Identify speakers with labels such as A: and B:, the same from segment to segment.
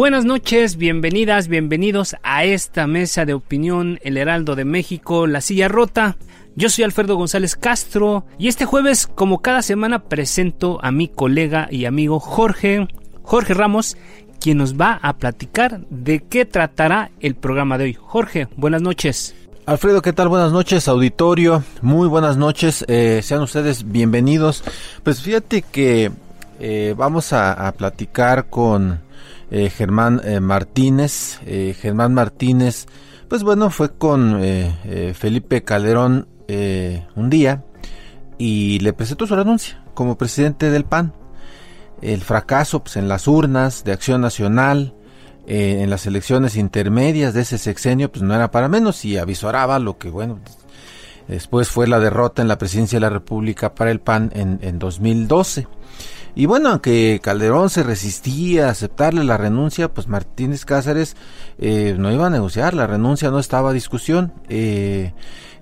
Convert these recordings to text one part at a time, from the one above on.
A: Buenas noches, bienvenidas, bienvenidos a esta mesa de opinión El Heraldo de México, La Silla Rota. Yo soy Alfredo González Castro y este jueves, como cada semana, presento a mi colega y amigo Jorge, Jorge Ramos, quien nos va a platicar de qué tratará el programa de hoy. Jorge, buenas noches.
B: Alfredo, ¿qué tal? Buenas noches, auditorio. Muy buenas noches. Eh, sean ustedes bienvenidos. Pues fíjate que eh, vamos a, a platicar con eh, Germán eh, Martínez. Eh, Germán Martínez, pues bueno, fue con Felipe Calderón un día y le presentó su renuncia como presidente del PAN. El fracaso pues, en las urnas de Acción Nacional, en las elecciones intermedias de ese sexenio, pues no era para menos y avisoraba lo que, bueno, después fue la derrota en la presidencia de la República para el PAN en, en 2012. Y bueno, aunque Calderón se resistía a aceptarle la renuncia, pues Martínez Cáceres eh, no iba a negociar, la renuncia no estaba a discusión. Eh,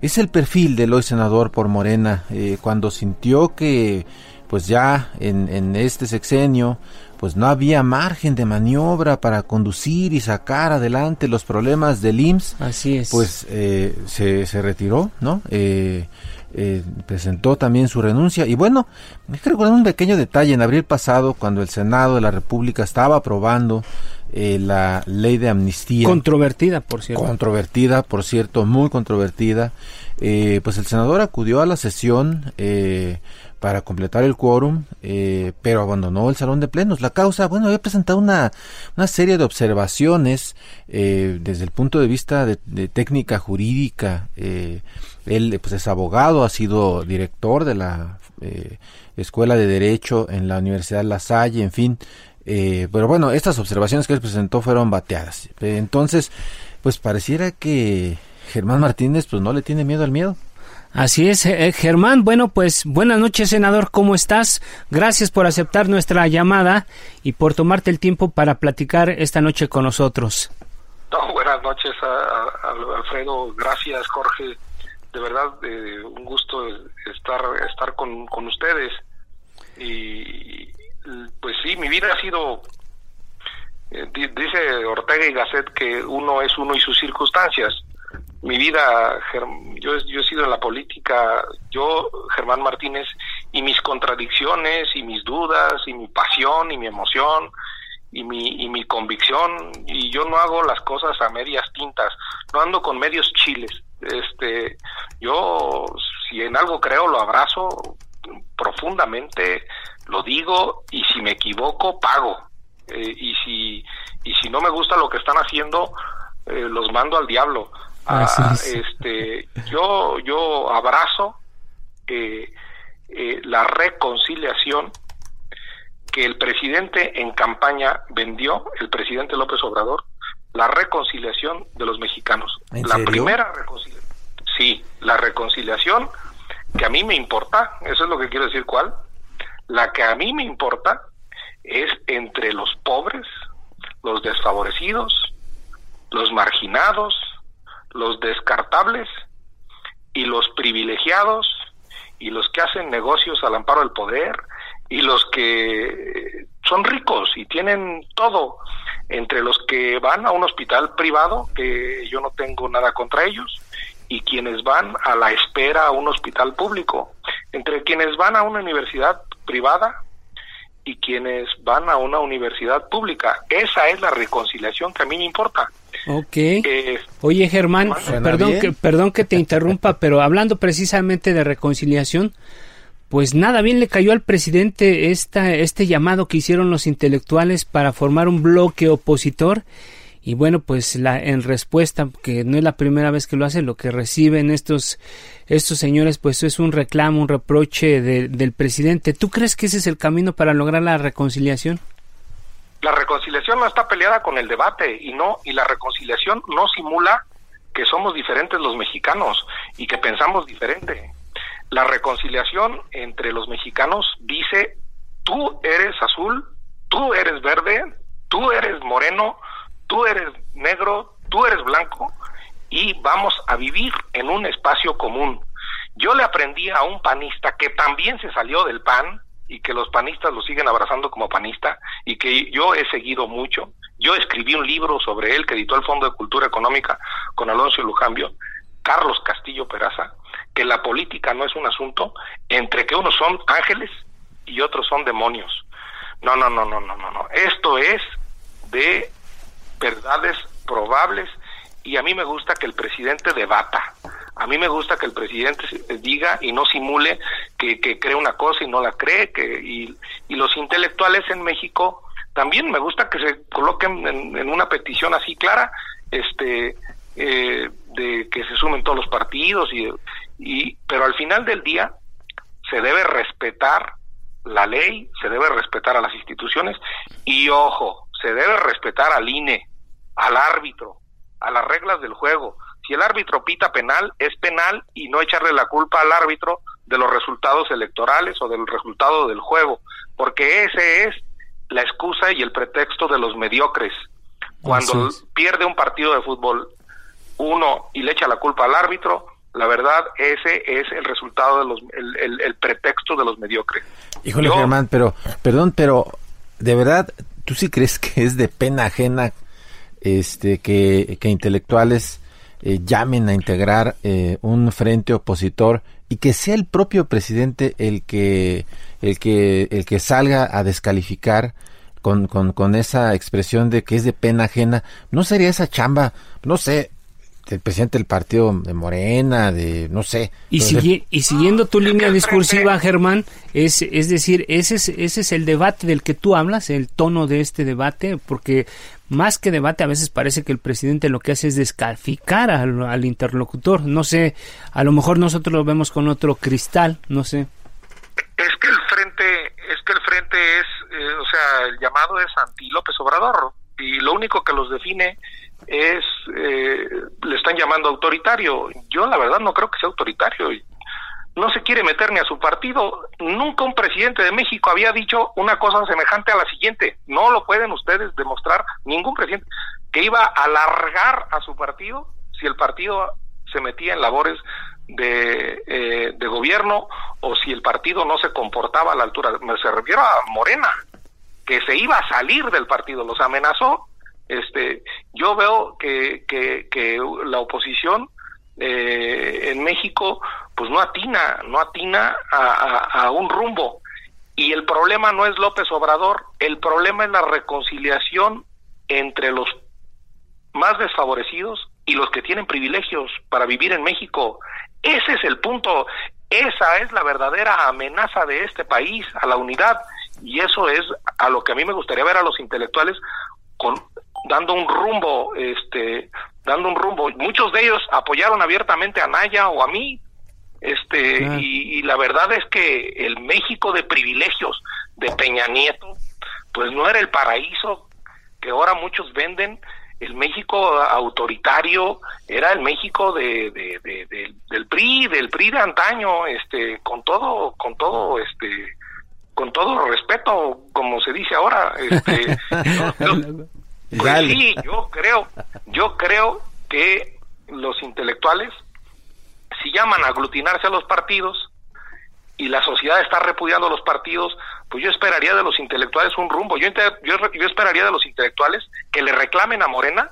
B: es el perfil del hoy senador por Morena, eh, cuando sintió que pues ya en, en este sexenio pues no había margen de maniobra para conducir y sacar adelante los problemas del IMSS.
A: Así es.
B: Pues eh, se, se retiró, ¿no? Eh, eh, presentó también su renuncia. Y bueno, hay que recordar un pequeño detalle. En abril pasado, cuando el Senado de la República estaba aprobando eh, la ley de amnistía.
A: Controvertida, por cierto.
B: Controvertida, por cierto, muy controvertida. Eh, pues el senador acudió a la sesión eh, para completar el quórum, eh, pero abandonó el salón de plenos. La causa, bueno, había presentado una, una serie de observaciones eh, desde el punto de vista de, de técnica jurídica. Eh, él pues es abogado, ha sido director de la eh, Escuela de Derecho en la Universidad La Salle, en fin. Eh, pero bueno, estas observaciones que él presentó fueron bateadas. Entonces, pues pareciera que Germán Martínez pues no le tiene miedo al miedo.
A: Así es, eh, Germán. Bueno, pues buenas noches, senador. ¿Cómo estás? Gracias por aceptar nuestra llamada y por tomarte el tiempo para platicar esta noche con nosotros.
C: No, buenas noches, a, Alfredo. Gracias, Jorge. De verdad, eh, un gusto estar estar con, con ustedes. Y pues sí, mi vida ha sido, eh, dice Ortega y Gasset que uno es uno y sus circunstancias. Mi vida, yo, yo he sido en la política, yo, Germán Martínez, y mis contradicciones, y mis dudas, y mi pasión, y mi emoción, y mi, y mi convicción, y yo no hago las cosas a medias tintas, no ando con medios chiles. Este, yo, si en algo creo, lo abrazo profundamente, lo digo y si me equivoco pago eh, y si y si no me gusta lo que están haciendo eh, los mando al diablo ah, este yo yo abrazo eh, la reconciliación que el presidente en campaña vendió el presidente López Obrador la reconciliación de los mexicanos. La primera reconciliación. Sí la reconciliación que a mí me importa eso es lo que quiero decir cuál la que a mí me importa es entre los pobres, los desfavorecidos, los marginados, los descartables y los privilegiados y los que hacen negocios al amparo del poder y los que son ricos y tienen todo, entre los que van a un hospital privado, que yo no tengo nada contra ellos, y quienes van a la espera a un hospital público, entre quienes van a una universidad privada y quienes van a una universidad pública. Esa es la reconciliación que a mí me importa.
A: Ok. Oye, Germán, perdón que, perdón que te interrumpa, pero hablando precisamente de reconciliación, pues nada bien le cayó al presidente esta, este llamado que hicieron los intelectuales para formar un bloque opositor. Y bueno pues la en respuesta que no es la primera vez que lo hace lo que reciben estos estos señores pues es un reclamo un reproche del presidente. Tú crees que ese es el camino para lograr la reconciliación
C: la reconciliación no está peleada con el debate y no y la reconciliación no simula que somos diferentes los mexicanos y que pensamos diferente la reconciliación entre los mexicanos dice tú eres azul tú eres verde tú eres moreno tú eres negro, tú eres blanco y vamos a vivir en un espacio común. Yo le aprendí a un panista que también se salió del PAN y que los panistas lo siguen abrazando como panista y que yo he seguido mucho. Yo escribí un libro sobre él que editó el Fondo de Cultura Económica con Alonso Lujambio, Carlos Castillo Peraza, que la política no es un asunto entre que unos son ángeles y otros son demonios. No, no, no, no, no, no, no. Esto es de verdades probables y a mí me gusta que el presidente debata. A mí me gusta que el presidente diga y no simule que, cree una cosa y no la cree. Que, y, los intelectuales en México también me gusta que se coloquen en, una petición así clara, este, eh, de que se sumen todos los partidos. Y, y, pero al final del día se debe respetar la ley, se debe respetar a las instituciones y ojo, se debe respetar al INE, al árbitro, a las reglas del juego. Si el árbitro pita penal, es penal y no echarle la culpa al árbitro de los resultados electorales o del resultado del juego, porque ese es la excusa y el pretexto de los mediocres. Cuando pierde un partido de fútbol uno y le echa la culpa al árbitro, la verdad ese es el resultado de los el, pretexto de los mediocres.
B: Híjole Germán, pero perdón, pero de verdad tú sí crees que es de pena ajena este, que, intelectuales eh, llamen a integrar eh, un frente opositor y que sea el propio presidente el que el que el que salga a descalificar con, con, con esa expresión de que es de pena ajena no sería esa chamba no sé el presidente del partido de Morena, de no sé.
A: Y, y siguiendo tu línea discursiva, Germán, es, es decir, ese es, ese es el debate del que tú hablas, el tono de este debate, porque más que debate a veces parece que el presidente lo que hace es descalificar al, interlocutor. No sé, a lo mejor nosotros lo vemos con otro cristal, no sé.
C: Es que el frente, es que el frente es, eh, o sea, el llamado es anti López Obrador y lo único que los define es, eh, le están llamando autoritario. Yo la verdad no creo que sea autoritario. Quiere meter ni a su partido. Nunca un presidente de México había dicho una cosa semejante a la siguiente. No lo pueden ustedes demostrar, ningún presidente, que iba a alargar a su partido si el partido se metía en labores de, eh, de gobierno o si el partido no se comportaba a la altura. Me se refiero a Morena, que se iba a salir del partido, los amenazó este, yo veo que, que, la oposición eh, en México pues no atina, no atina a, un rumbo. Y el problema no es López Obrador, el problema es la reconciliación entre los más desfavorecidos y los que tienen privilegios para vivir en México. Ese es el punto, esa es la verdadera amenaza de este país a la unidad y eso es a lo que a mí me gustaría ver a los intelectuales con dando un rumbo, este, dando un rumbo. Muchos de ellos apoyaron abiertamente a Naya o a mí, este, y, la verdad es que el México de privilegios de Peña Nieto, pues no era el paraíso que ahora muchos venden. El México autoritario era el México de, del PRI, del PRI de antaño, este, con todo, con todo, este, con todo respeto, como se dice ahora, este, Pues sí, yo creo, yo creo que los intelectuales, si llaman a aglutinarse a los partidos y la sociedad está repudiando a los partidos, pues yo esperaría de los intelectuales un rumbo. Yo, yo, yo esperaría de los intelectuales que le reclamen a Morena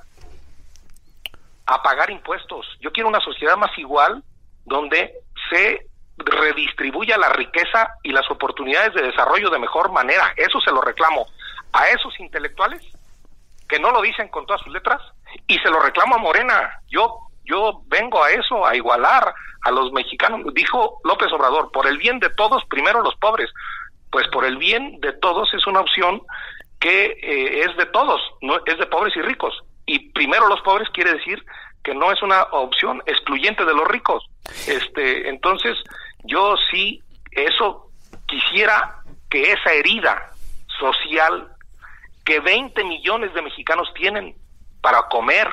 C: a pagar impuestos. Yo quiero una sociedad más igual donde se redistribuya la riqueza y las oportunidades de desarrollo de mejor manera. Eso se lo reclamo a esos intelectuales que no lo dicen con todas sus letras y se lo reclamo a Morena. Yo yo vengo a eso, a igualar a los mexicanos. Dijo López Obrador, por el bien de todos, primero los pobres. Pues por el bien de todos es una opción que eh, es de todos, no es de pobres y ricos. Y primero los pobres quiere decir que no es una opción excluyente de los ricos. Este, entonces, yo sí eso quisiera que esa herida social que 20 millones de mexicanos tienen para comer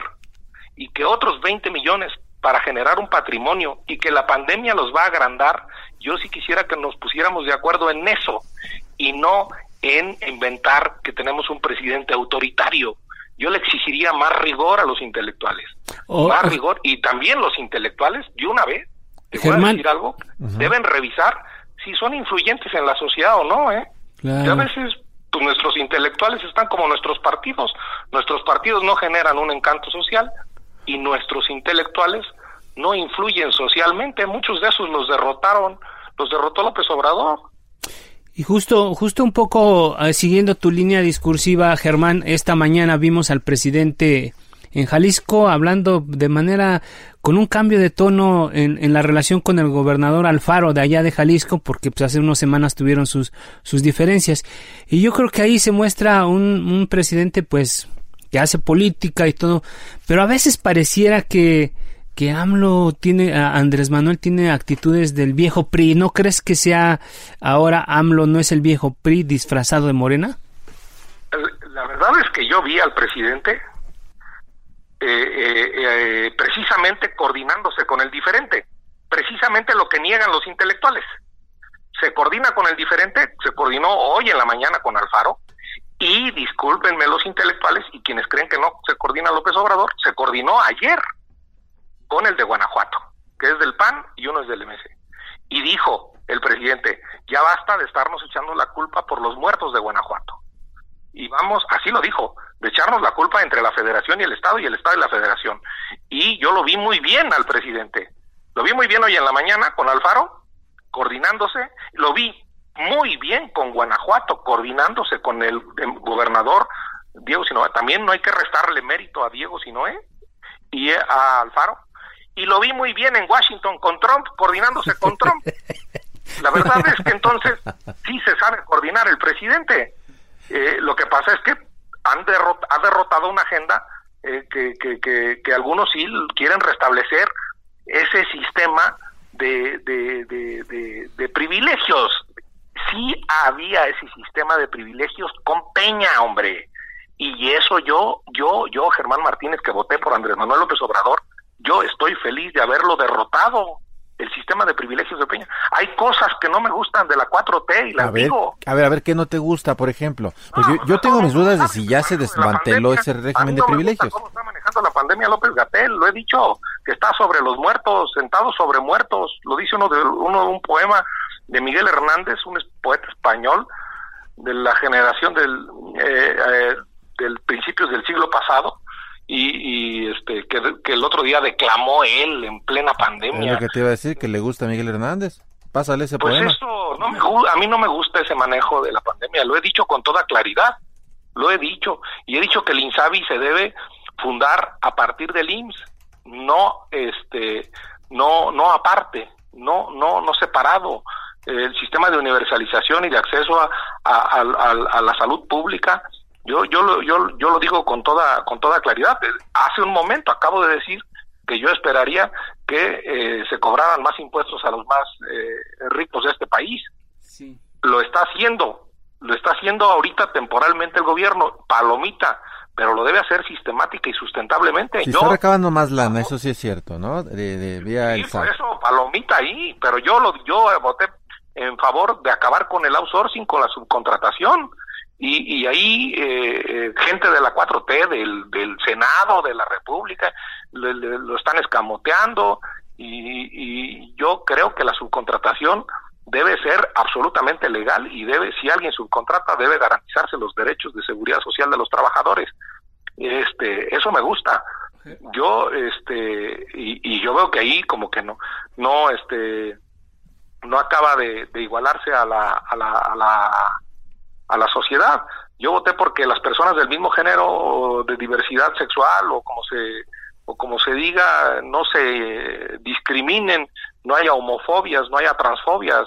C: y que otros 20 millones para generar un patrimonio y que la pandemia los va a agrandar, yo sí quisiera que nos pusiéramos de acuerdo en eso y no en inventar que tenemos un presidente autoritario. Yo le exigiría más rigor a los intelectuales. Oh, más rigor y también los intelectuales, de una vez, te voy a decir algo, deben revisar si son influyentes en la sociedad o no, ¿eh? a veces nuestros intelectuales están como nuestros partidos. Nuestros partidos no generan un encanto social y nuestros intelectuales no influyen socialmente. Muchos de esos los derrotaron, los derrotó López Obrador.
A: Y justo, justo un poco eh, siguiendo tu línea discursiva, Germán, esta mañana vimos al presidente en Jalisco hablando de manera con un cambio de tono en, en, la relación con el gobernador Alfaro de allá de Jalisco, porque pues hace unas semanas tuvieron sus, sus diferencias. Y yo creo que ahí se muestra un, un presidente pues que hace política y todo, pero a veces pareciera que, que AMLO tiene, Andrés Manuel tiene actitudes del viejo PRI. ¿No crees que sea ahora AMLO no es el viejo PRI disfrazado de Morena?
C: La verdad es que yo vi al presidente eh, eh, eh, precisamente coordinándose con el diferente, precisamente lo que niegan los intelectuales. Se coordina con el diferente, se coordinó hoy en la mañana con Alfaro, y discúlpenme los intelectuales y quienes creen que no se coordina López Obrador, se coordinó ayer con el de Guanajuato, que es del PAN y uno es del MS. Y dijo el presidente, ya basta de estarnos echando la culpa por los muertos de Guanajuato y vamos, así lo dijo, de echarnos la culpa entre la federación y el Estado y el Estado y la federación. Y yo lo vi muy bien al presidente. Lo vi muy bien hoy en la mañana con Alfaro, coordinándose. Lo vi muy bien con Guanajuato, coordinándose con el, gobernador Diego Sinoé. También no hay que restarle mérito a Diego Sinoé y a Alfaro. Y lo vi muy bien en Washington con Trump, coordinándose con Trump. La verdad es que entonces sí se sabe coordinar el presidente eh, lo que pasa es que han ha derrotado una agenda eh, que, que, que, algunos sí quieren restablecer ese sistema de, de, de, privilegios. Sí había ese sistema de privilegios con Peña, hombre. Y eso yo, yo, yo, Germán Martínez, que voté por Andrés Manuel López Obrador, yo estoy feliz de haberlo derrotado el sistema de privilegios de Peña. Hay cosas que no me gustan de la 4T y las
B: a ver,
C: digo.
B: A ver, a ver, ¿qué no te gusta, por ejemplo? Pues yo, tengo mis dudas de si ya se desmanteló ese régimen de privilegios.
C: ¿Cómo está manejando la pandemia López Gatel? Lo he dicho, que está sobre los muertos, sentado sobre muertos. Lo dice uno de uno un poema de Miguel Hernández, un poeta español de la generación del, eh, eh, del principios del siglo pasado y, este que, el otro día declamó él en plena pandemia.
B: Es lo que te iba a decir, que le gusta a Miguel Hernández. Pásale ese
C: pues
B: poema.
C: eso, no me, a mí no me gusta ese manejo de la pandemia, lo he dicho con toda claridad, lo he dicho, y he dicho que el INSABI se debe fundar a partir del IMSS, no este no no aparte, no no no separado. El sistema de universalización y de acceso a, a la salud pública yo, yo, lo, yo, yo lo digo con toda, con toda claridad. Hace un momento acabo de decir que yo esperaría que eh, se cobraran más impuestos a los más eh, ricos de este país. Sí. Lo está haciendo, lo está haciendo ahorita temporalmente el gobierno, palomita, pero lo debe hacer sistemática y sustentablemente.
B: Si está recabando más lana, eso sí es cierto, ¿no? De, de vía
C: sí, por eso, palomita ahí, pero yo lo, yo voté en favor de acabar con el outsourcing, con la subcontratación y, y ahí eh, eh gente de la 4T, del, del Senado, de la República, lo están escamoteando y, y yo creo que la subcontratación debe ser absolutamente legal y debe, si alguien subcontrata, debe garantizarse los derechos de seguridad social de los trabajadores. Este, eso me gusta. Yo, este, y, y yo veo que ahí como que no, no, este, no acaba de, de igualarse a la, a la, a la a la sociedad. Yo voté porque las personas del mismo género o de diversidad sexual o como se o como se diga no se discriminen, no haya homofobias, no haya transfobias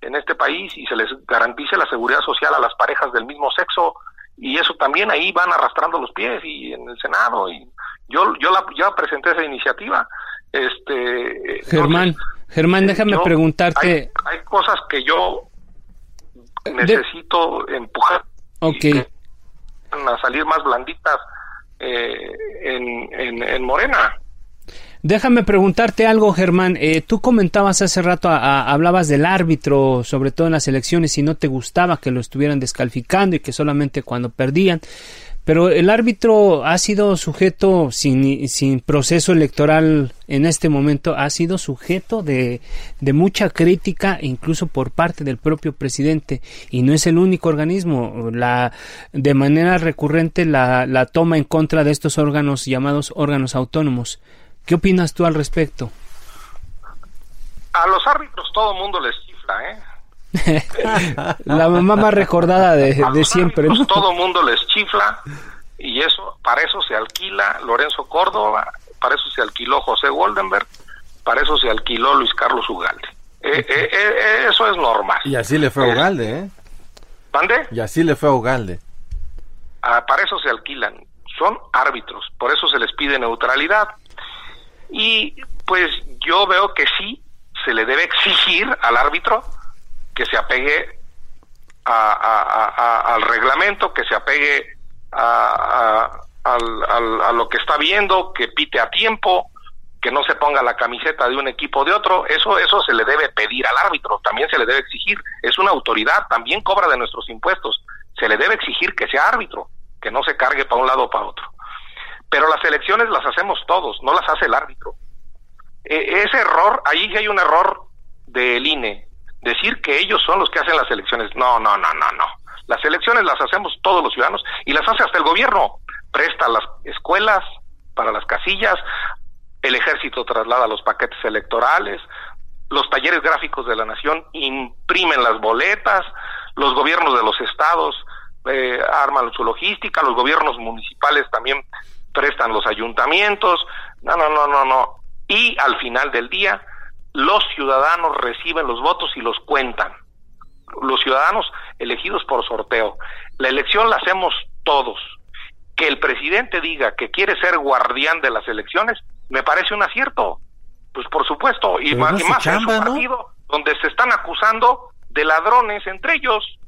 C: en este país y se les garantice la seguridad social a las parejas del mismo sexo y eso también ahí van arrastrando los pies y en el Senado y yo yo la ya presenté esa iniciativa este
A: Germán Germán déjame preguntarte
C: hay, cosas que yo necesito empujar
A: okay.
C: a salir más blanditas eh, en, en, Morena.
A: Déjame preguntarte algo, Germán. Eh, tú comentabas hace rato, hablabas del árbitro, sobre todo en las elecciones, y no te gustaba que lo estuvieran descalificando y que solamente cuando perdían. Pero el árbitro ha sido sujeto, sin, proceso electoral en este momento, ha sido sujeto de, de, mucha crítica, incluso por parte del propio presidente. Y no es el único organismo. La, de manera recurrente la, la toma en contra de estos órganos llamados órganos autónomos. ¿Qué opinas tú al respecto?
C: A los árbitros todo mundo les chifla, ¿eh?
A: la mamá más recordada de, siempre.
C: ¿no? Todo mundo les chifla y eso, para eso se alquila Lorenzo Córdoba, para eso se alquiló José Goldenberg, para eso se alquiló Luis Carlos Ugalde. Eh, eh, eh, eso es normal.
B: Y así le fue a Ugalde, ¿eh?
C: ¿Mande?
B: Y así le fue a Ugalde.
C: Ah, para eso se alquilan. Son árbitros, por eso se les pide neutralidad. Y pues yo veo que sí se le debe exigir al árbitro que se apegue al reglamento, que se apegue a, lo que está viendo, que pite a tiempo, que no se ponga la camiseta de un equipo de otro, eso eso se le debe pedir al árbitro, también se le debe exigir, es una autoridad, también cobra de nuestros impuestos, se le debe exigir que sea árbitro, que no se cargue para un lado o para otro. Pero las elecciones las hacemos todos, no las hace el árbitro. E, ese error, ahí hay un error del INE, decir que ellos son los que hacen las elecciones. No, no, no, no, no. Las elecciones las hacemos todos los ciudadanos y las hace hasta el gobierno. Presta las escuelas para las casillas, el ejército traslada los paquetes electorales, los talleres gráficos de la nación imprimen las boletas, los gobiernos de los estados eh, arman su logística, los gobiernos municipales también prestan los ayuntamientos, no, no, no, no, no. Y al final del día, los ciudadanos reciben los votos y los cuentan. Los ciudadanos elegidos por sorteo. La elección la hacemos todos. Que el presidente diga que quiere ser guardián de las elecciones, me parece un acierto. Pues por supuesto, y más, en su partido, donde se están acusando de ladrones entre ellos,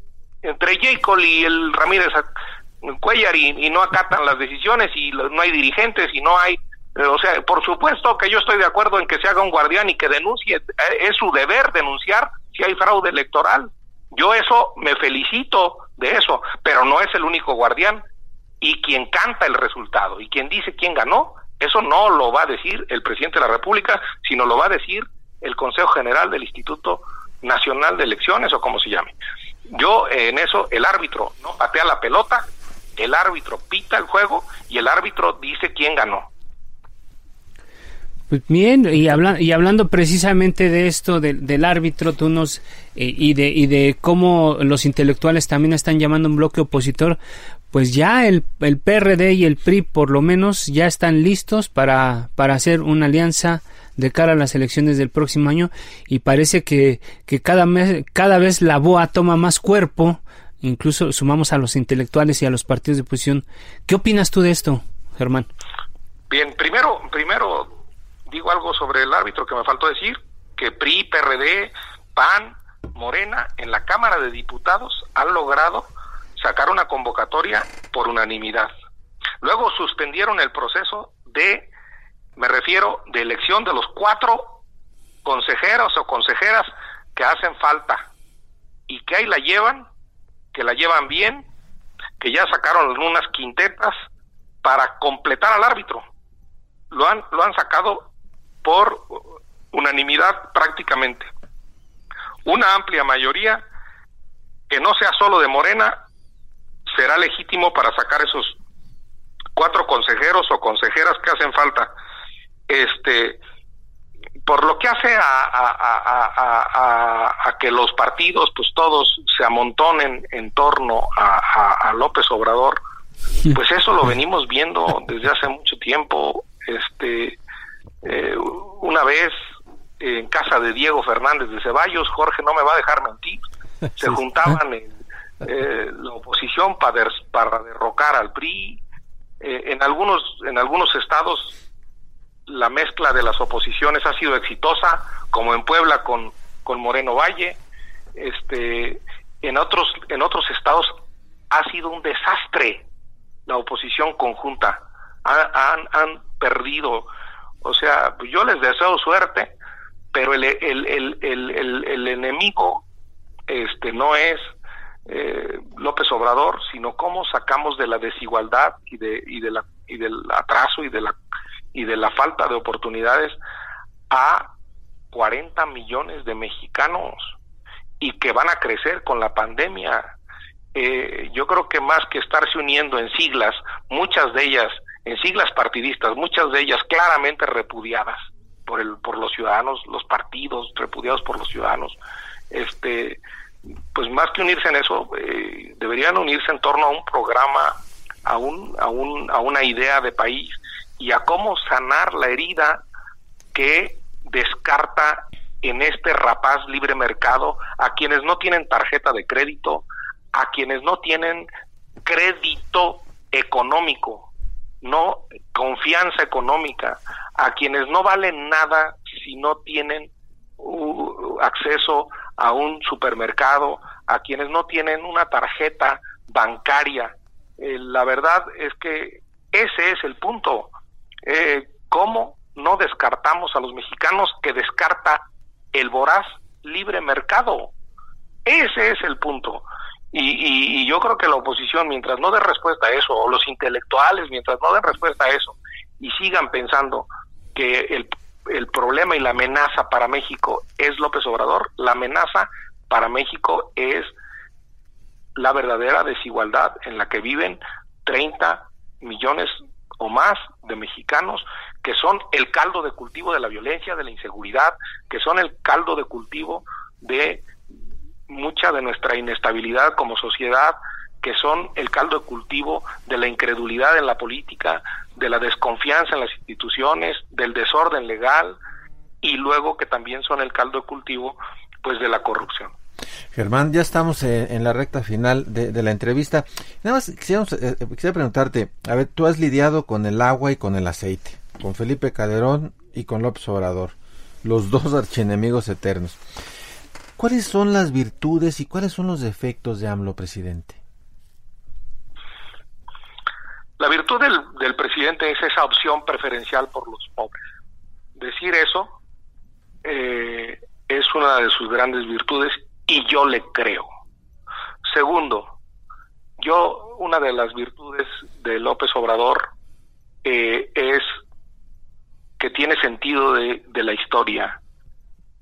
C: entre Jacob y el Ramírez Cuellar, y no acatan las decisiones, y no hay dirigentes, y no hay o sea, por supuesto que yo estoy de acuerdo en que se haga un guardián y que denuncie, eh, es su deber denunciar si hay fraude electoral. Yo eso me felicito de eso, pero no es el único guardián y quien canta el resultado y quien dice quién ganó, eso no lo va a decir el presidente de la República, sino lo va a decir el Consejo General del Instituto Nacional de Elecciones o como se llame. Yo en eso el árbitro no patea la pelota, el árbitro pita el juego y el árbitro dice quién ganó.
A: Pues bien, y, y hablando precisamente de esto del árbitro, tú nos, eh, y, de, y de cómo los intelectuales también están llamando un bloque opositor, pues ya el, el PRD y el PRI por lo menos ya están listos para, para hacer una alianza de cara a las elecciones del próximo año y parece que, que cada, mes, cada vez la BOA toma más cuerpo, incluso sumamos a los intelectuales y a los partidos de oposición. ¿Qué opinas tú de esto, Germán?
C: Bien, primero, primero digo algo sobre el árbitro que me faltó decir, que PRI, PRD, PAN, Morena, en la Cámara de Diputados han logrado sacar una convocatoria por unanimidad. Luego suspendieron el proceso de, me refiero, de elección de los cuatro consejeros o consejeras que hacen falta y que ahí la llevan, que la llevan bien, que ya sacaron unas quintetas para completar al árbitro. Lo han, lo han sacado por unanimidad prácticamente. Una amplia mayoría que no sea solo de Morena será legítimo para sacar esos cuatro consejeros o consejeras que hacen falta. Este, por lo que hace a, que los partidos, pues todos se amontonen en torno a, López Obrador, pues eso lo venimos viendo desde hace mucho tiempo. Este, eh, una vez en casa de Diego Fernández de Ceballos, Jorge no me va a dejar mentir, se juntaban en eh, la oposición para, para derrocar al PRI. Eh, en algunos en algunos estados la mezcla de las oposiciones ha sido exitosa, como en Puebla con, con Moreno Valle, este, en otros, en otros estados ha sido un desastre la oposición conjunta, han, han, perdido, o sea, yo les deseo suerte, pero el, el, el, el, enemigo este, no es eh, López Obrador, sino cómo sacamos de la desigualdad y, de, y, de la, y del atraso y de la y de la falta de oportunidades a 40 millones de mexicanos y que van a crecer con la pandemia. Eh, yo creo que más que estarse uniendo en siglas, muchas de ellas, en siglas partidistas, muchas de ellas claramente repudiadas por el, por los ciudadanos, los partidos repudiados por los ciudadanos, este, pues más que unirse en eso, eh, deberían unirse en torno a un programa, a un, a un, a una idea de país y a cómo sanar la herida que descarta en este rapaz libre mercado a quienes no tienen tarjeta de crédito, a quienes no tienen crédito económico, no confianza económica, a quienes no valen nada si no tienen uh, acceso a un supermercado, a quienes no tienen una tarjeta bancaria. Eh, la verdad es que ese es el punto eh, ¿cómo no descartamos a los mexicanos que descarta el voraz libre mercado? Ese es el punto. Y, yo creo que la oposición, mientras no dé respuesta a eso, o los intelectuales, mientras no den respuesta a eso, y sigan pensando que el, el problema y la amenaza para México es López Obrador, la amenaza para México es la verdadera desigualdad en la que viven 30 millones o más de mexicanos que son el caldo de cultivo de la violencia, de la inseguridad, que son el caldo de cultivo de mucha de nuestra inestabilidad como sociedad, que son el caldo de cultivo de la incredulidad en la política, de la desconfianza en las instituciones, del desorden legal y luego que también son el caldo de cultivo pues de la corrupción.
B: Germán, ya estamos en, la recta final de, la entrevista. Nada más quisiera, eh, quisiera preguntarte, a ver, tú has lidiado con el agua y con el aceite, con Felipe Calderón y con López Obrador, los dos archienemigos eternos. ¿Cuáles son las virtudes y cuáles son los defectos de AMLO, presidente?
C: La virtud del, presidente es esa opción preferencial por los pobres. Decir eso eh, es una de sus grandes virtudes y yo le creo. Segundo, yo una de las virtudes de López Obrador eh, es que tiene sentido de, la historia,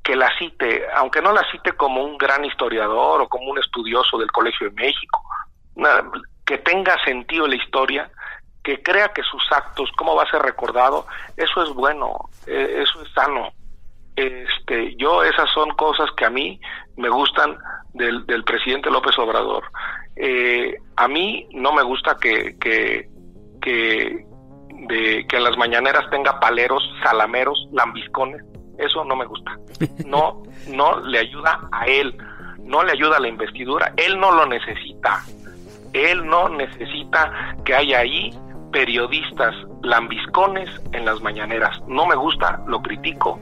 C: que la cite, aunque no la cite como un gran historiador o como un estudioso del Colegio de México, que tenga sentido la historia, que crea que sus actos, cómo va a ser recordado, eso es bueno, eh, eso es sano. Este, yo esas son cosas que a mí me gustan del, del presidente López Obrador. Eh, a mí no me gusta que, que, que, de, que en las mañaneras tenga paleros, salameros, lambiscones. Eso no me gusta. No, no le ayuda a él, no le ayuda a la investidura. Él no lo necesita. Él no necesita que haya ahí periodistas lambiscones en las mañaneras. No me gusta, lo critico,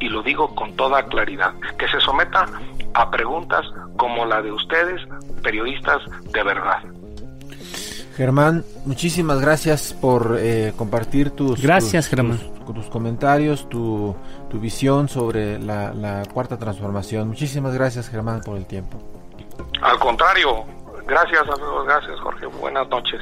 C: y lo digo con toda claridad, que se someta a preguntas como la de ustedes, periodistas de verdad.
B: Germán, muchísimas gracias por eh, compartir tus,
A: gracias, Germán.
B: Tus, comentarios, tu, tu, visión sobre la, la cuarta transformación. Muchísimas gracias, Germán, por el tiempo.
C: Al contrario, gracias, gracias, Jorge. Buenas noches.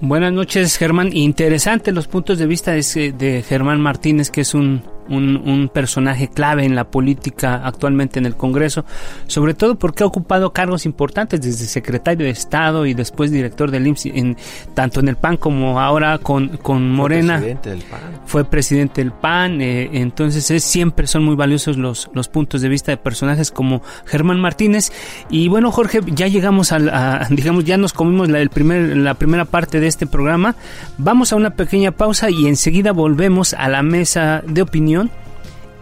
A: Buenas noches, Germán. Interesante los puntos de vista de, de Germán Martínez, que es un un, personaje clave en la política actualmente en el Congreso, sobre todo porque ha ocupado cargos importantes desde secretario de Estado y después director del IMSS, en, tanto en el PAN como ahora con, con Morena. Fue presidente del PAN. Fue presidente del PAN, eh, entonces es, siempre son muy valiosos los, los puntos de vista de personajes como Germán Martínez. Y bueno, Jorge, ya llegamos a, digamos, ya nos comimos la, el primer, la primera parte de este programa. Vamos a una pequeña pausa y enseguida volvemos a la mesa de opinión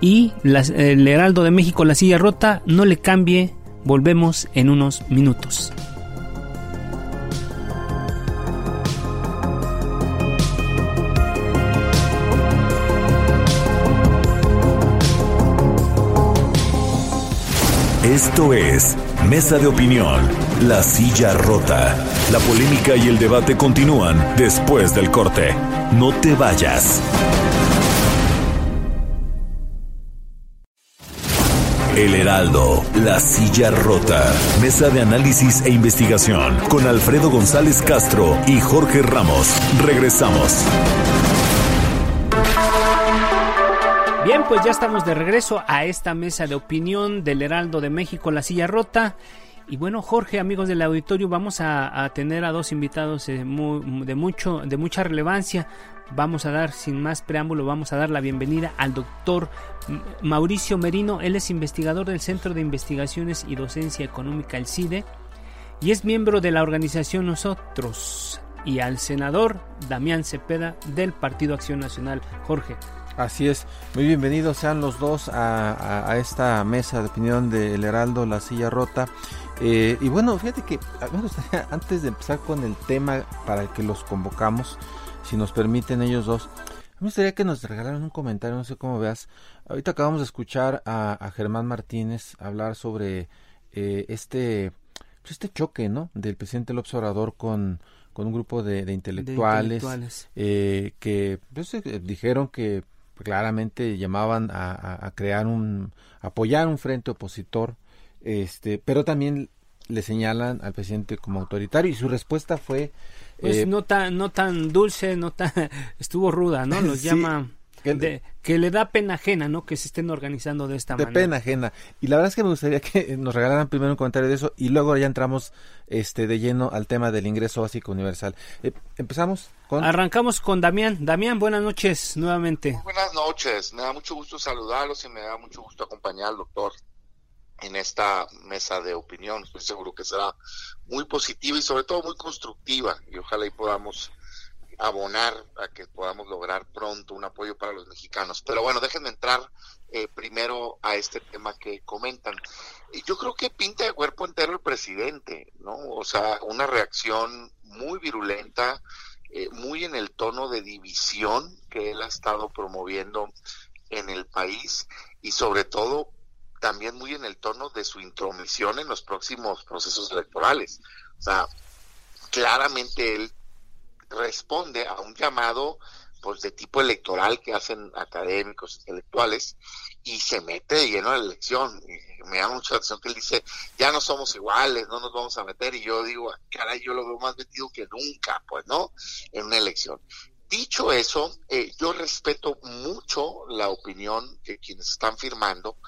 A: y el Heraldo de México, la silla rota, no le cambie, volvemos en unos minutos.
D: Esto es Mesa de Opinión, La Silla Rota. La polémica y el debate continúan después del corte. No te vayas. El Heraldo, La Silla Rota. Mesa de análisis e investigación con Alfredo González Castro y Jorge Ramos. Regresamos.
A: Bien, pues ya estamos de regreso a esta mesa de opinión del Heraldo de México, La Silla Rota. Y bueno, Jorge, amigos del auditorio, vamos a, tener a dos invitados de, de, mucho, de mucha relevancia. Vamos a dar, sin más preámbulo, vamos a dar la bienvenida al doctor Mauricio Merino. Él es investigador del Centro de Investigaciones y Docencia Económica, el CIDE, y es miembro de la organización Nosotros. Y al senador Damián Cepeda del Partido Acción Nacional. Jorge.
B: Así es, muy bienvenidos sean los dos a, esta mesa de opinión del Heraldo, la silla rota. Eh, y bueno, fíjate que antes de empezar con el tema para que los convocamos, si nos permiten ellos dos, me gustaría que nos regalaran un comentario, no sé cómo veas. Ahorita acabamos de escuchar a, Germán Martínez hablar sobre eh, este, pues este choque, ¿no? Del presidente López Obrador con, con un grupo de, intelectuales, eh, que pues, eh, dijeron que claramente llamaban a, a, crear un, apoyar un frente opositor, este, pero también le señalan al presidente como autoritario y su respuesta fue
A: pues eh, no tan no tan dulce no tan estuvo ruda no los llama que, que le da pena ajena no que se estén organizando de esta
B: de
A: manera.
B: pena ajena. Y la verdad es que me gustaría que nos regalaran primero un comentario de eso y luego ya entramos este de lleno al tema del ingreso básico universal. Eh, empezamos con
A: arrancamos con Damián. Damián buenas noches nuevamente.
E: Buenas noches. Me da mucho gusto saludarlos y me da mucho gusto acompañar al doctor en esta mesa de opinión. Estoy seguro que será muy positiva y sobre todo muy constructiva y ojalá y podamos abonar a que podamos lograr pronto un apoyo para los mexicanos. Pero bueno, déjenme entrar eh, primero a este tema que comentan. Yo creo que pinta de cuerpo entero el presidente, ¿no? O sea, una reacción muy virulenta, eh, muy en el tono de división que él ha estado promoviendo en el país y sobre todo también muy en el tono de su intromisión en los próximos procesos electorales. O sea, claramente él responde a un llamado pues de tipo electoral que hacen académicos, intelectuales, y se mete de lleno a la elección. me da mucha atención que él dice, ya no somos iguales, no nos vamos a meter, y yo digo, caray, yo lo veo más metido que nunca, pues, ¿no? En una elección. Dicho eso, eh, yo respeto mucho la opinión de quienes están firmando,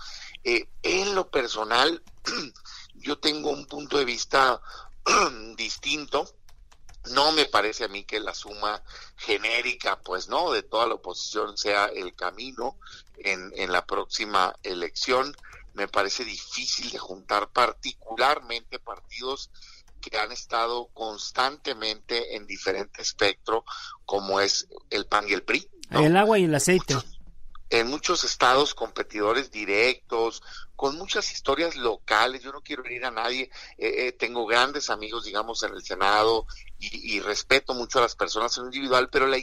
E: eh, en lo personal, yo tengo un punto de vista distinto. No me parece a mí que la suma genérica, pues no, de toda la oposición sea el camino en, en la próxima elección. Me parece difícil de juntar particularmente partidos que han estado constantemente en diferente espectro, como es el PAN y el PRI.
A: El agua y el aceite
E: en muchos estados competidores directos, con muchas historias locales. Yo no quiero herir a nadie. Eh, eh, tengo grandes amigos, digamos, en el Senado y, y, respeto mucho a las personas en individual, pero la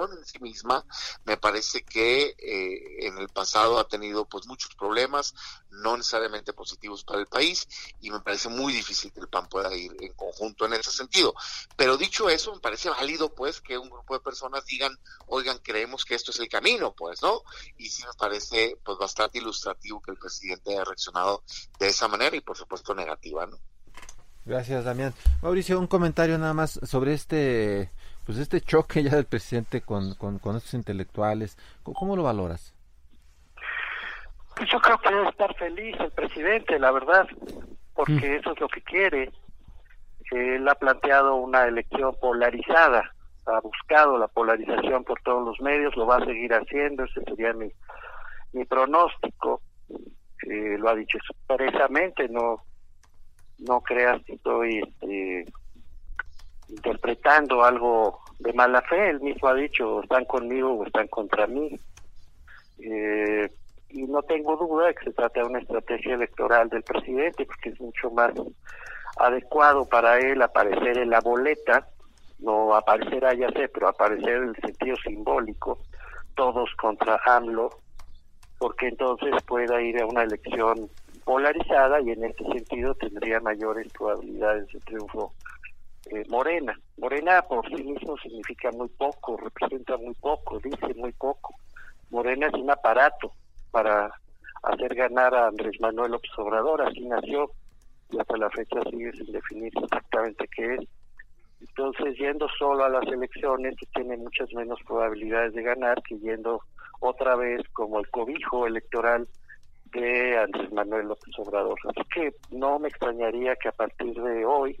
E: en sí misma me parece que eh, en el pasado ha tenido pues muchos problemas, no necesariamente positivos para el país, y me parece muy difícil que el PAN pueda ir en conjunto en ese sentido. Pero dicho eso, me parece válido pues que un grupo de personas digan, oigan, creemos que esto es el camino, pues, ¿no? Y sí me parece pues bastante ilustrativo que el presidente haya reaccionado de esa manera y por supuesto negativa, ¿no?
B: Gracias, Damián. Mauricio, un comentario nada más sobre este pues este choque ya del presidente con, con, estos intelectuales, ¿cómo, lo valoras?
F: Pues yo creo que debe estar feliz el presidente, la verdad, porque mm. eso es lo que quiere. Él ha planteado una elección polarizada, ha buscado la polarización por todos los medios, lo va a seguir haciendo, ese sería mi, mi pronóstico. Eh, lo ha dicho expresamente, no no creas que estoy este, interpretando algo de mala fe, él mismo ha dicho, están conmigo o están contra mí. Eh, y no tengo duda que se trata de una estrategia electoral del presidente, porque es mucho más adecuado para él aparecer en la boleta, no aparecer allá sé, pero aparecer en el sentido simbólico, todos contra AMLO, porque entonces pueda ir a una elección polarizada y en este sentido tendría mayores probabilidades de triunfo eh, Morena. Morena por sí mismo significa muy poco, representa muy poco, dice muy poco. Morena es un aparato para hacer ganar a Andrés Manuel López Obrador, así nació y hasta la fecha sigue sin definir exactamente qué es. Entonces, yendo solo a las elecciones, tiene muchas menos probabilidades de ganar que yendo otra vez como el cobijo electoral de Andrés Manuel López Obrador. Así que no me extrañaría que a partir de hoy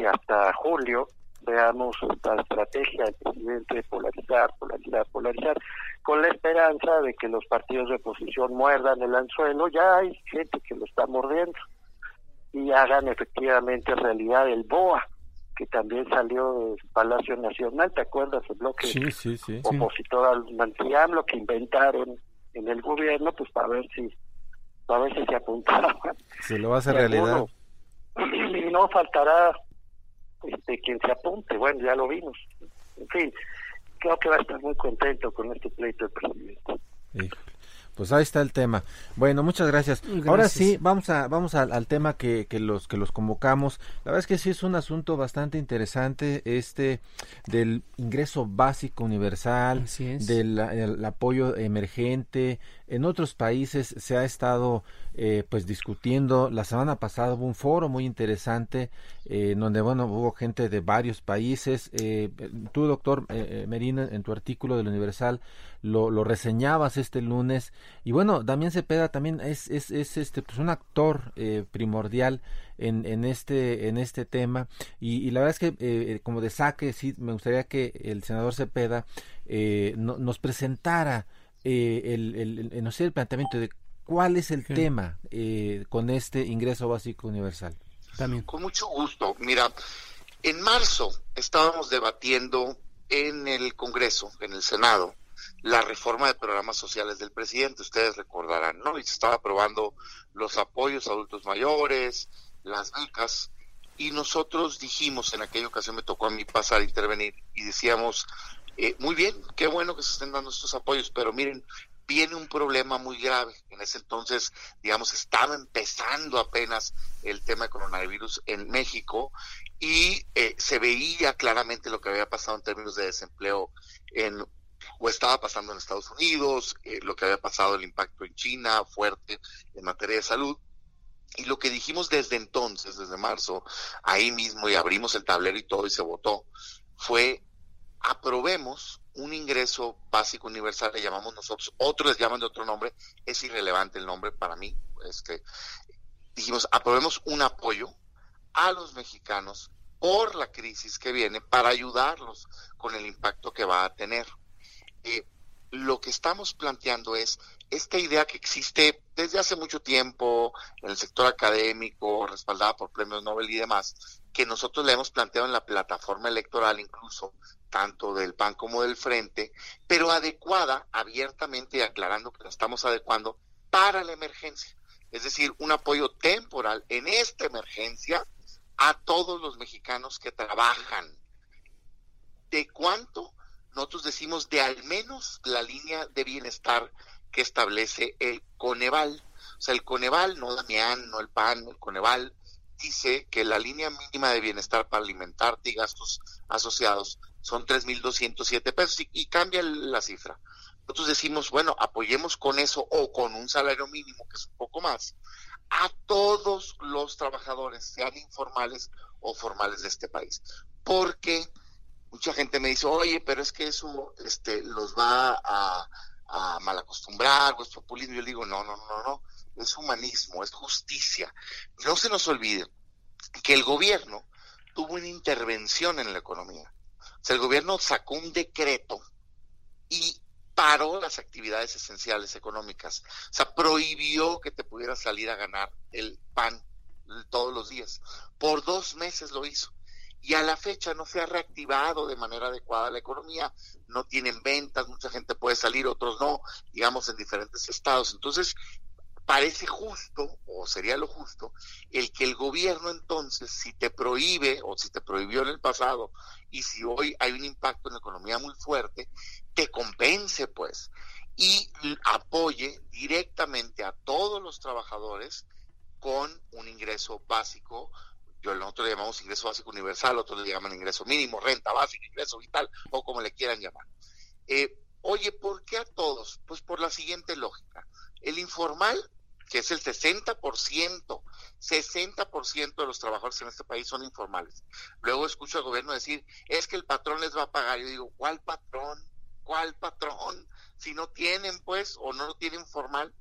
F: y hasta julio veamos esta estrategia del presidente de polarizar, polarizar, polarizar, con la esperanza de que los partidos de oposición muerdan el anzuelo. Ya hay gente que lo está mordiendo y hagan efectivamente realidad el BOA, que también salió del Palacio Nacional, ¿te acuerdas? El bloque opositor al Mantriam, que inventaron en el gobierno, pues para ver si para ver si se apuntaban.
B: Se lo va a hacer realidad.
F: Y no faltará este quien se apunte, bueno, ya lo vimos. En fin, creo que va a estar muy contento con este pleito del presidente.
B: Pues ahí está el tema. Bueno, muchas gracias. Ahora sí, vamos a vamos al, tema que, que, los que los convocamos. La verdad es que sí es un asunto bastante interesante este del ingreso básico universal, del apoyo emergente, en otros países se ha estado eh, pues discutiendo. La semana pasada hubo un foro muy interesante eh, donde bueno hubo gente de varios países. Eh, tú, doctor eh, Merino, en tu artículo del Universal lo, lo, reseñabas este lunes y bueno Damián Cepeda también es, es, es este pues un actor primordial en, en este en este tema y, y la verdad es que como de saque sí me gustaría que el senador Cepeda no, nos presentara eh, el, el, no sé, el planteamiento de cuál es el tema eh, con este ingreso básico universal.
E: También. Con mucho gusto. Mira, en marzo estábamos debatiendo en el Congreso, en el Senado, la reforma de programas sociales del presidente. Ustedes recordarán, ¿no? Y se estaba aprobando los apoyos a adultos mayores, las becas. Y nosotros dijimos, en aquella ocasión me tocó a mí pasar a intervenir, y decíamos, eh, muy bien, qué bueno que se estén dando estos apoyos, pero miren, viene un problema muy grave. En ese entonces, digamos, estaba empezando apenas el tema de coronavirus en México y eh, se veía claramente lo que había pasado en términos de desempleo en o estaba pasando en Estados Unidos, eh, lo que había pasado el impacto en China fuerte en materia de salud. Y lo que dijimos desde entonces, desde marzo, ahí mismo y abrimos el tablero y todo y se votó, fue aprobemos un ingreso básico universal, le llamamos nosotros, otros les llaman de otro nombre, es irrelevante el nombre para mí, este, dijimos, aprobemos un apoyo a los mexicanos por la crisis que viene para ayudarlos con el impacto que va a tener. Eh, lo que estamos planteando es esta idea que existe desde hace mucho tiempo en el sector académico, respaldada por premios Nobel y demás, que nosotros le hemos planteado en la plataforma electoral incluso, tanto del PAN como del Frente, pero adecuada, abiertamente y aclarando que la estamos adecuando para la emergencia. Es decir, un apoyo temporal en esta emergencia a todos los mexicanos que trabajan. ¿De cuánto? Nosotros decimos de al menos la línea de bienestar que establece el Coneval. O sea, el Coneval, no Damián, no el PAN, el Coneval, dice que la línea mínima de bienestar para alimentarte y gastos asociados son 3.207 pesos y, y cambia la cifra. Nosotros decimos, bueno, apoyemos con eso o con un salario mínimo, que es un poco más, a todos los trabajadores, sean informales o formales de este país. Porque mucha gente me dice, oye, pero es que eso este, los va a, a mal o es populismo. Yo digo, no, no, no, no, es humanismo, es justicia. No se nos olvide que el gobierno tuvo una intervención en la economía. O sea, el gobierno sacó un decreto y paró las actividades esenciales económicas. O sea, prohibió que te pudieras salir a ganar el pan todos los días. Por dos meses lo hizo. Y a la fecha no se ha reactivado de manera adecuada la economía, no tienen ventas, mucha gente puede salir, otros no, digamos, en diferentes estados. Entonces, parece justo, o sería lo justo, el que el gobierno entonces, si te prohíbe, o si te prohibió en el pasado, y si hoy hay un impacto en la economía muy fuerte, te compense, pues, y apoye directamente a todos los trabajadores con un ingreso básico. Yo nosotros le llamamos ingreso básico universal, otros le llaman ingreso mínimo, renta básica, ingreso vital, o como le quieran llamar. Eh, oye, ¿por qué a todos? Pues por la siguiente lógica. El informal, que es el 60%, 60% de los trabajadores en este país son informales. Luego escucho al gobierno decir, es que el patrón les va a pagar. Yo digo, ¿cuál patrón? ¿Cuál patrón? Si no tienen, pues, o no lo tienen formal.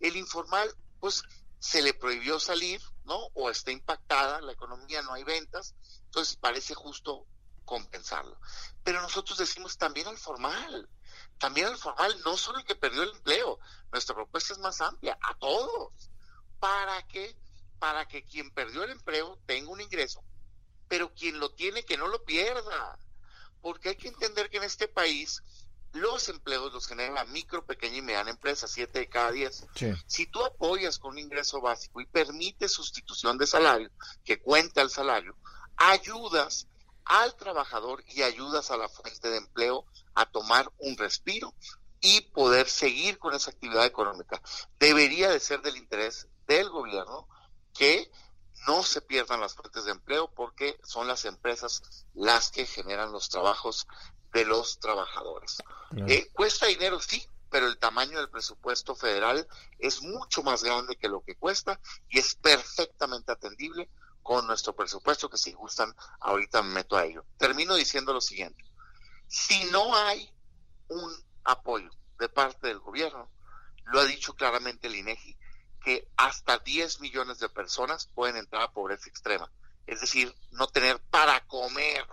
E: El informal, pues, se le prohibió salir, ¿no? O está impactada la economía, no hay ventas, entonces parece justo compensarlo. Pero nosotros decimos también al formal, también al formal, no solo el que perdió el empleo, nuestra propuesta es más amplia, a todos, para que, para que quien perdió el empleo tenga un ingreso, pero quien lo tiene que no lo pierda, porque hay que entender que en este país los empleos los genera la micro, pequeña y mediana empresa, siete de cada diez. Si tú apoyas con un ingreso básico y permites sustitución de salario, que cuenta el salario, ayudas al trabajador y ayudas a la fuente de empleo a tomar un respiro y poder seguir con esa actividad económica. Debería de ser del interés del gobierno que no se pierdan las fuentes de empleo porque son las empresas las que generan los trabajos de los trabajadores. Eh, cuesta dinero, sí, pero el tamaño del presupuesto federal es mucho más grande que lo que cuesta y es perfectamente atendible con nuestro presupuesto, que si gustan, ahorita me meto a ello. Termino diciendo lo siguiente. Si no hay un apoyo de parte del gobierno, lo ha dicho claramente el INEGI, que hasta 10 millones de personas pueden entrar a pobreza extrema. Es decir, no tener para comer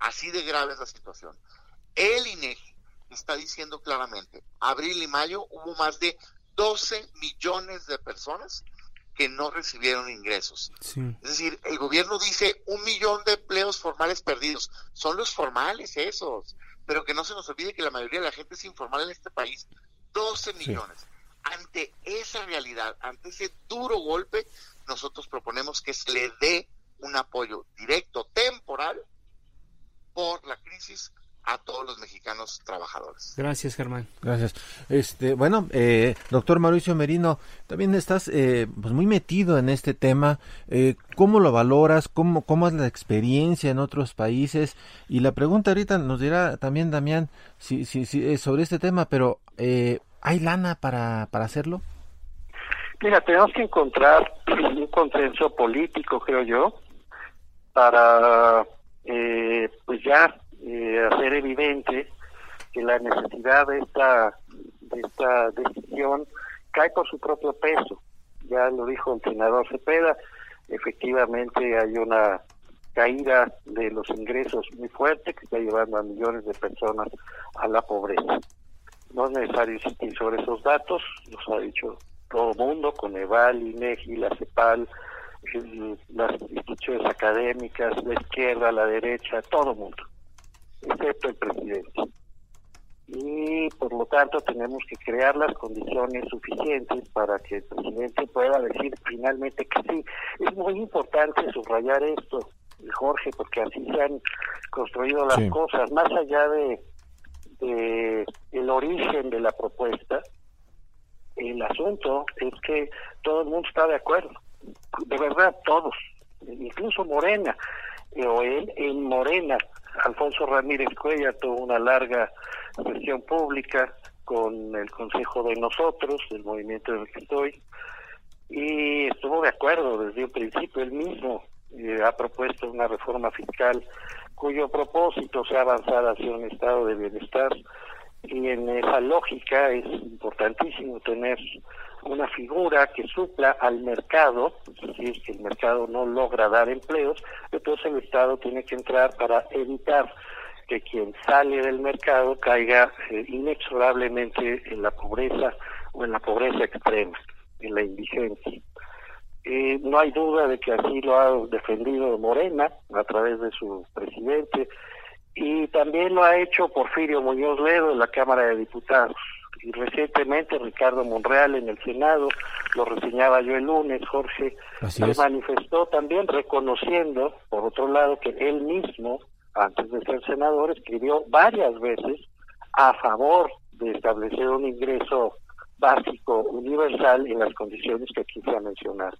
E: Así de grave es la situación. El INEGI está diciendo claramente, abril y mayo hubo más de 12 millones de personas que no recibieron ingresos. Es decir, el gobierno dice un millón de empleos formales perdidos. Son los formales esos. Pero que no se nos olvide que la mayoría de la gente es informal en este país. 12 millones. Ante esa realidad, ante ese duro golpe, nosotros proponemos que se le dé un apoyo directo, temporal, por la crisis a todos los mexicanos trabajadores.
A: Gracias, Germán.
B: Gracias. Este, bueno, eh, doctor Mauricio Merino, también estás eh, pues muy metido en este tema. Eh, ¿Cómo lo valoras? ¿Cómo, ¿Cómo es la experiencia en otros países? Y la pregunta ahorita nos dirá también Damián si, si, si, sobre este tema, pero ¿hay lana para, para hacerlo?
F: Mira, tenemos que encontrar un consenso político, creo yo, para eh, pues ya eh, hacer evidente que la necesidad de esta, de esta decisión cae por su propio peso. Ya lo dijo el senador Cepeda, efectivamente hay una caída de los ingresos muy fuerte que está llevando a millones de personas a la pobreza. No es necesario insistir sobre esos datos, los ha dicho todo el mundo, con EVAL, INEGI, la CEPAL, las instituciones académicas, la izquierda, la derecha, todo el mundo, excepto el presidente. Y por lo tanto tenemos que crear las condiciones suficientes para que el presidente pueda decir finalmente que sí. Es muy importante subrayar esto, Jorge, porque así se han construido las cosas, más allá de, de el origen de la propuesta. El asunto es que todo el mundo está de acuerdo de verdad todos, incluso Morena, eh, o él en Morena, Alfonso Ramírez Cuella tuvo una larga sesión pública con el Consejo de Nosotros, el movimiento en el que estoy, y estuvo de acuerdo desde el principio, él mismo eh, ha propuesto una reforma fiscal cuyo propósito sea avanzar hacia un estado de bienestar y en esa lógica es importantísimo tener una figura que supla al mercado, es decir, que el mercado no logra dar empleos, entonces el Estado tiene que entrar para evitar que quien sale del mercado caiga eh, inexorablemente en la pobreza o en la pobreza extrema, en la indigencia. Eh, no hay duda de que así lo ha defendido Morena a través de su presidente y también lo ha hecho Porfirio Muñoz Ledo en la Cámara de Diputados y recientemente Ricardo Monreal en el Senado, lo reseñaba yo el lunes, Jorge, se manifestó también reconociendo, por otro lado, que él mismo, antes de ser senador, escribió varias veces a favor de establecer un ingreso básico universal en las condiciones que aquí se ha mencionado.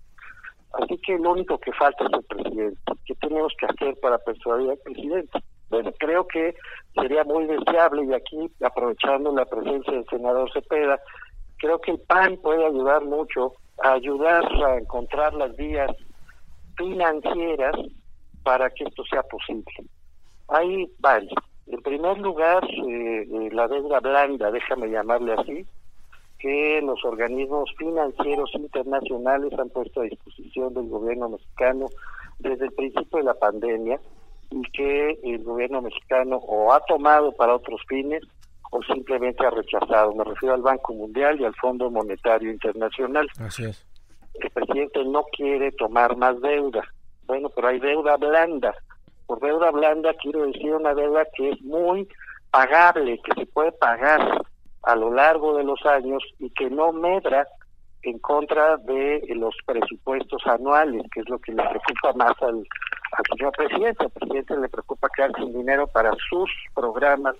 F: Así que lo único que falta es el presidente. ¿Qué tenemos que hacer para persuadir al presidente? Bueno, creo que sería muy deseable y aquí, aprovechando la presencia del senador Cepeda, creo que el PAN puede ayudar mucho a ayudar a encontrar las vías financieras para que esto sea posible. Hay varios. En primer lugar, eh, eh, la deuda blanda, déjame llamarle así, que los organismos financieros internacionales han puesto a disposición del gobierno mexicano desde el principio de la pandemia y que el gobierno mexicano o ha tomado para otros fines o simplemente ha rechazado. Me refiero al Banco Mundial y al Fondo Monetario Internacional.
B: Así es.
F: El presidente no quiere tomar más deuda. Bueno, pero hay deuda blanda. Por deuda blanda quiero decir una deuda que es muy pagable, que se puede pagar a lo largo de los años y que no medra en contra de los presupuestos anuales, que es lo que le preocupa más al, al señor presidente. Al presidente le preocupa quedar sin dinero para sus programas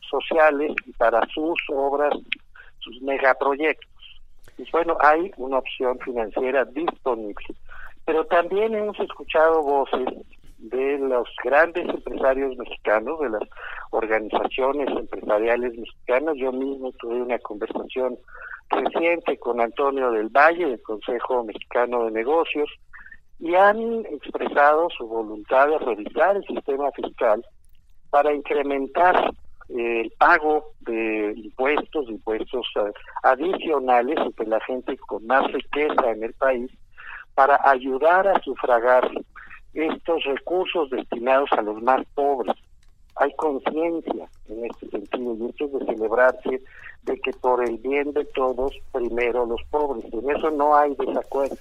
F: sociales y para sus obras, sus megaproyectos. Y bueno, hay una opción financiera disponible. Pero también hemos escuchado voces de los grandes empresarios mexicanos, de las organizaciones empresariales mexicanas. Yo mismo tuve una conversación reciente con Antonio del Valle, del Consejo Mexicano de Negocios, y han expresado su voluntad de revisar el sistema fiscal para incrementar eh, el pago de impuestos, impuestos eh, adicionales que la gente con más riqueza en el país para ayudar a sufragar estos recursos destinados a los más pobres. Hay conciencia en este sentido y esto es de celebrarse de que por el bien de todos, primero los pobres. En eso no hay desacuerdo.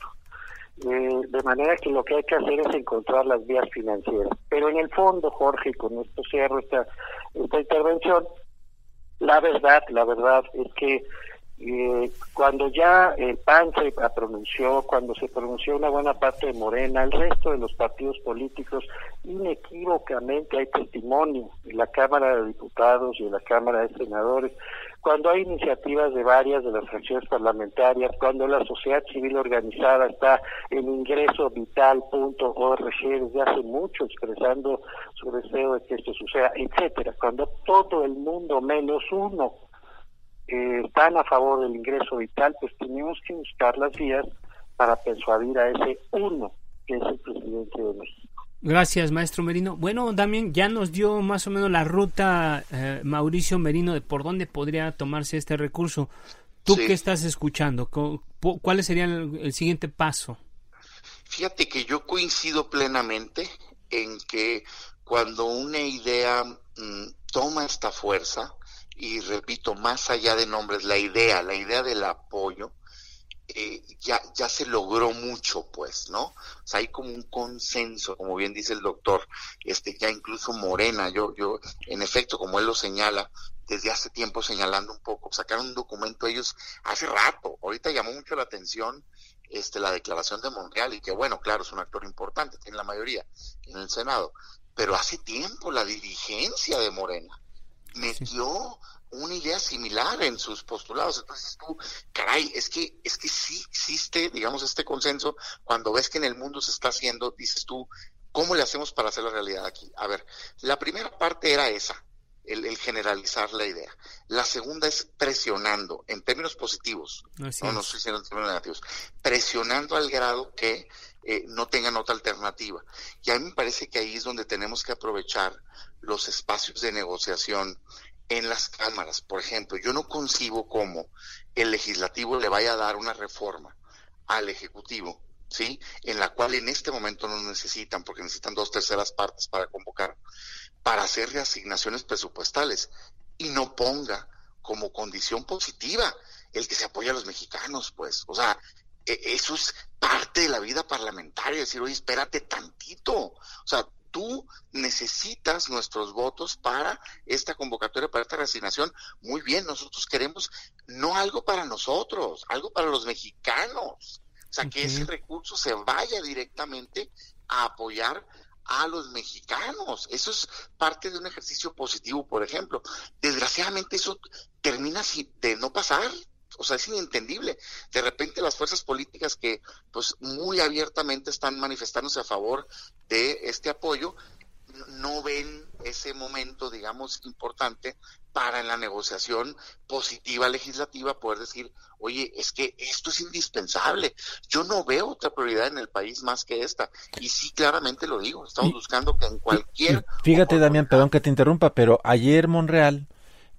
F: Eh, de manera que lo que hay que hacer es encontrar las vías financieras. Pero en el fondo, Jorge, y con esto cierro esta, esta intervención, la verdad, la verdad es que eh, cuando ya el PAN se pronunció, cuando se pronunció una buena parte de Morena, el resto de los partidos políticos, inequívocamente hay testimonio en la Cámara de Diputados y en la Cámara de Senadores, cuando hay iniciativas de varias de las fracciones parlamentarias, cuando la sociedad civil organizada está en ingresovital.org desde hace mucho expresando su deseo de que esto suceda, etcétera, cuando todo el mundo menos uno están a favor del ingreso vital, pues tenemos que buscar las vías para persuadir a ese uno que es el presidente de México.
A: Gracias, maestro Merino. Bueno, también ya nos dio más o menos la ruta eh, Mauricio Merino de por dónde podría tomarse este recurso. ¿Tú qué estás escuchando? ¿Cuál sería el, siguiente paso?
E: Fíjate que yo coincido plenamente en que cuando una idea mm, toma esta fuerza, y repito, más allá de nombres, la idea, la idea del apoyo, eh, ya, ya se logró mucho, pues, ¿no? O sea, hay como un consenso, como bien dice el doctor, este, ya incluso Morena, yo, yo, en efecto, como él lo señala, desde hace tiempo señalando un poco, sacaron un documento ellos hace rato, ahorita llamó mucho la atención este, la declaración de Montreal y que bueno, claro, es un actor importante, tiene la mayoría en el Senado, pero hace tiempo la dirigencia de Morena metió una idea similar en sus postulados. Entonces tú, caray, es que, es que sí existe, digamos, este consenso. Cuando ves que en el mundo se está haciendo, dices tú, ¿cómo le hacemos para hacer la realidad aquí? A ver, la primera parte era esa, el, generalizar la idea. La segunda es presionando, en términos positivos, no, no estoy diciendo en términos negativos, presionando al grado que eh, no tengan otra alternativa. Y a mí me parece que ahí es donde tenemos que aprovechar los espacios de negociación en las cámaras. Por ejemplo, yo no concibo cómo el legislativo le vaya a dar una reforma al ejecutivo, ¿sí? En la cual en este momento no necesitan, porque necesitan dos terceras partes para convocar, para hacer reasignaciones presupuestales y no ponga como condición positiva el que se apoya a los mexicanos, pues. O sea, e, eso es parte de la vida parlamentaria, decir, oye, espérate tantito. O sea, tú necesitas nuestros votos para esta convocatoria, para esta reasignación. Muy bien, nosotros queremos no algo para nosotros, algo para los mexicanos. O sea, que ese recurso se vaya directamente a apoyar a los mexicanos. Eso es parte de un ejercicio positivo, por ejemplo. Desgraciadamente eso termina de no pasar o sea, es inentendible. De repente las fuerzas políticas que pues muy abiertamente están manifestándose a favor de este apoyo no ven ese momento, digamos, importante para en la negociación positiva legislativa poder decir, oye, es que esto es indispensable. Yo no veo otra prioridad en el país más que esta. Y sí, claramente lo digo, estamos buscando que en cualquier...
B: Fíjate, Damián, perdón que te interrumpa, pero ayer Monreal,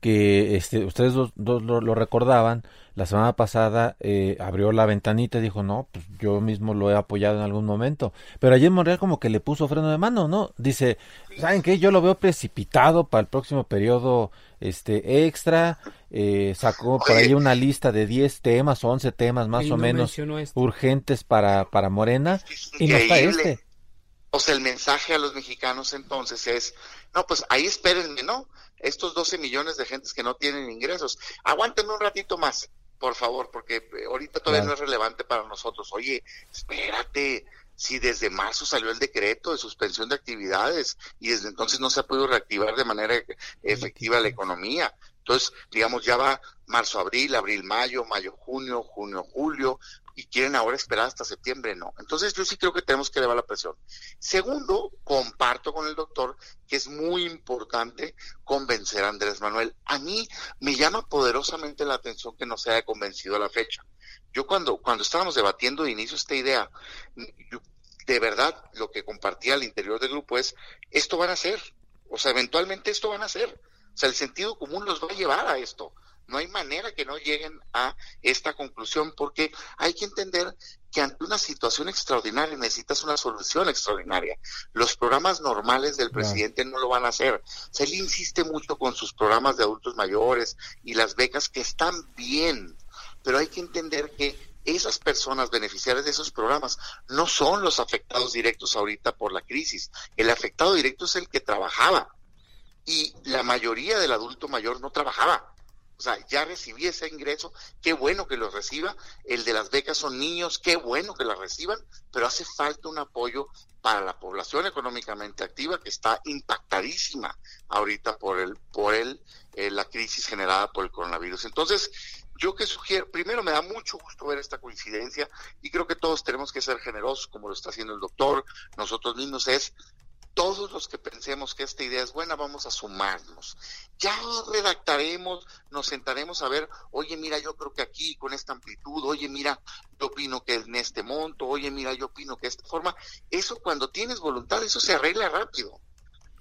B: que este, ustedes dos, lo recordaban, la semana pasada eh, abrió la ventanita y dijo, no, pues yo mismo lo he apoyado en algún momento. Pero ayer Monreal como que le puso freno de mano, ¿no? Dice, ¿saben qué? Yo lo veo precipitado para el próximo periodo este extra. Eh, sacó por ahí una lista de 10 temas, 11 temas más o menos este. urgentes para, para Morena. Y no está este.
E: O sea, el mensaje a los mexicanos entonces es, no, pues ahí espérenme, ¿no? Estos 12 millones de gentes que no tienen ingresos, aguántenme un ratito más por favor, porque eh, ahorita todavía no es relevante para nosotros. Oye, espérate, si desde marzo salió el decreto de suspensión de actividades y desde entonces no se ha podido reactivar de manera efectiva la economía. Entonces, digamos, ya va marzo, abril, abril, mayo, mayo, junio, junio, julio, y quieren ahora esperar hasta septiembre, no. Entonces yo sí creo que tenemos que elevar la presión. Segundo, comparto con el doctor que es muy importante convencer a Andrés Manuel. A mí me llama poderosamente la atención que no se haya convencido a la fecha. Yo cuando, cuando estábamos debatiendo de inicio esta idea, de verdad lo que compartía al interior del grupo es, esto van a ser, o sea, eventualmente esto van a ser. O sea, el sentido común los va a llevar a esto. No hay manera que no lleguen a esta conclusión porque hay que entender que ante una situación extraordinaria necesitas una solución extraordinaria. Los programas normales del presidente no lo van a hacer. O él insiste mucho con sus programas de adultos mayores y las becas que están bien, pero hay que entender que esas personas beneficiarias de esos programas no son los afectados directos ahorita por la crisis. El afectado directo es el que trabajaba y la mayoría del adulto mayor no trabajaba. O sea, ya recibí ese ingreso, qué bueno que lo reciba. El de las becas son niños, qué bueno que las reciban, pero hace falta un apoyo para la población económicamente activa que está impactadísima ahorita por el por el eh, la crisis generada por el coronavirus. Entonces, yo que sugiero, primero me da mucho gusto ver esta coincidencia y creo que todos tenemos que ser generosos como lo está haciendo el doctor, nosotros mismos es todos los que pensemos que esta idea es buena, vamos a sumarnos. Ya redactaremos, nos sentaremos a ver, oye, mira, yo creo que aquí con esta amplitud, oye, mira, yo opino que en este monto, oye, mira, yo opino que esta forma. Eso cuando tienes voluntad, eso se arregla rápido.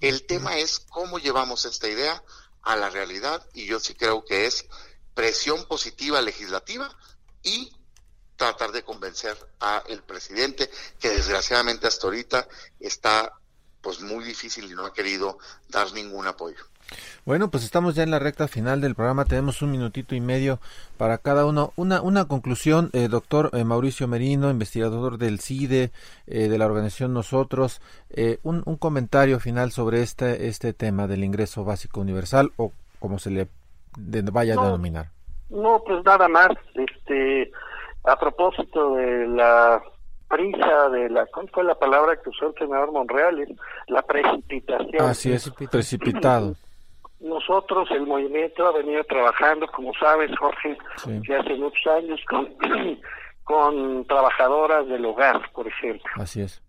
E: El tema es cómo llevamos esta idea a la realidad y yo sí creo que es presión positiva legislativa y tratar de convencer a el presidente que desgraciadamente hasta ahorita está pues muy difícil y no ha querido dar ningún apoyo.
B: Bueno, pues estamos ya en la recta final del programa, tenemos un minutito y medio para cada uno. Una, una conclusión, eh, doctor eh, Mauricio Merino, investigador del CIDE, eh, de la organización Nosotros, un, un, comentario final sobre este, este tema del ingreso básico universal o como se le vaya a denominar.
F: No, pues nada más, este, a propósito de la prisa, de la, ¿cuál fue la palabra que usó el senador Monreal? La precipitación.
B: Así es, precipitado.
F: Nosotros, el movimiento, ha venido trabajando, como sabes, Jorge, ya hace muchos años con, con trabajadoras del hogar, por ejemplo.
B: Así es.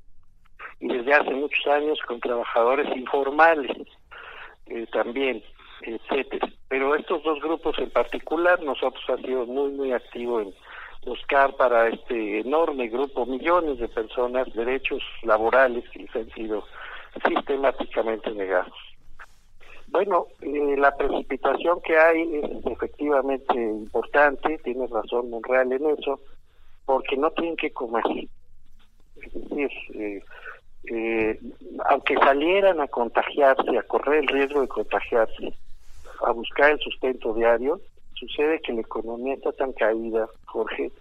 F: Y desde hace muchos años con trabajadores informales eh, también, etcétera. Pero estos dos grupos en particular, nosotros ha sido muy, muy activos en buscar para este enorme grupo, millones de personas, derechos laborales que les han sido sistemáticamente negados. Bueno, eh, la precipitación que hay es efectivamente importante, tiene razón Monreal en eso, porque no tienen que comer. Es decir, eh, eh, aunque salieran a contagiarse, a correr el riesgo de contagiarse, a buscar el sustento diario, sucede que la economía está tan caída, Jorge,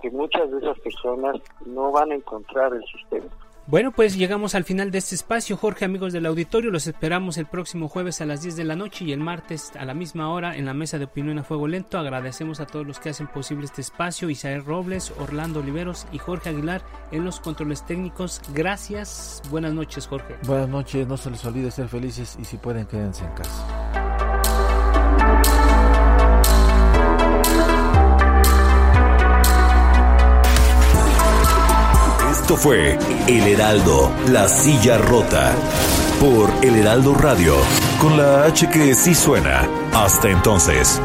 F: que muchas de esas personas no van a encontrar el sustento.
A: Bueno, pues llegamos al final de este espacio. Jorge, amigos del auditorio, los esperamos el próximo jueves a las 10 de la noche y el martes a la misma hora en la mesa de opinión a fuego lento. Agradecemos a todos los que hacen posible este espacio, Isael Robles, Orlando Oliveros y Jorge Aguilar en los controles técnicos. Gracias. Buenas noches, Jorge.
B: Buenas noches, no se les olvide ser felices y si pueden quédense en casa.
D: Esto fue El Heraldo, la silla rota. Por El Heraldo Radio, con la H que sí suena. Hasta entonces.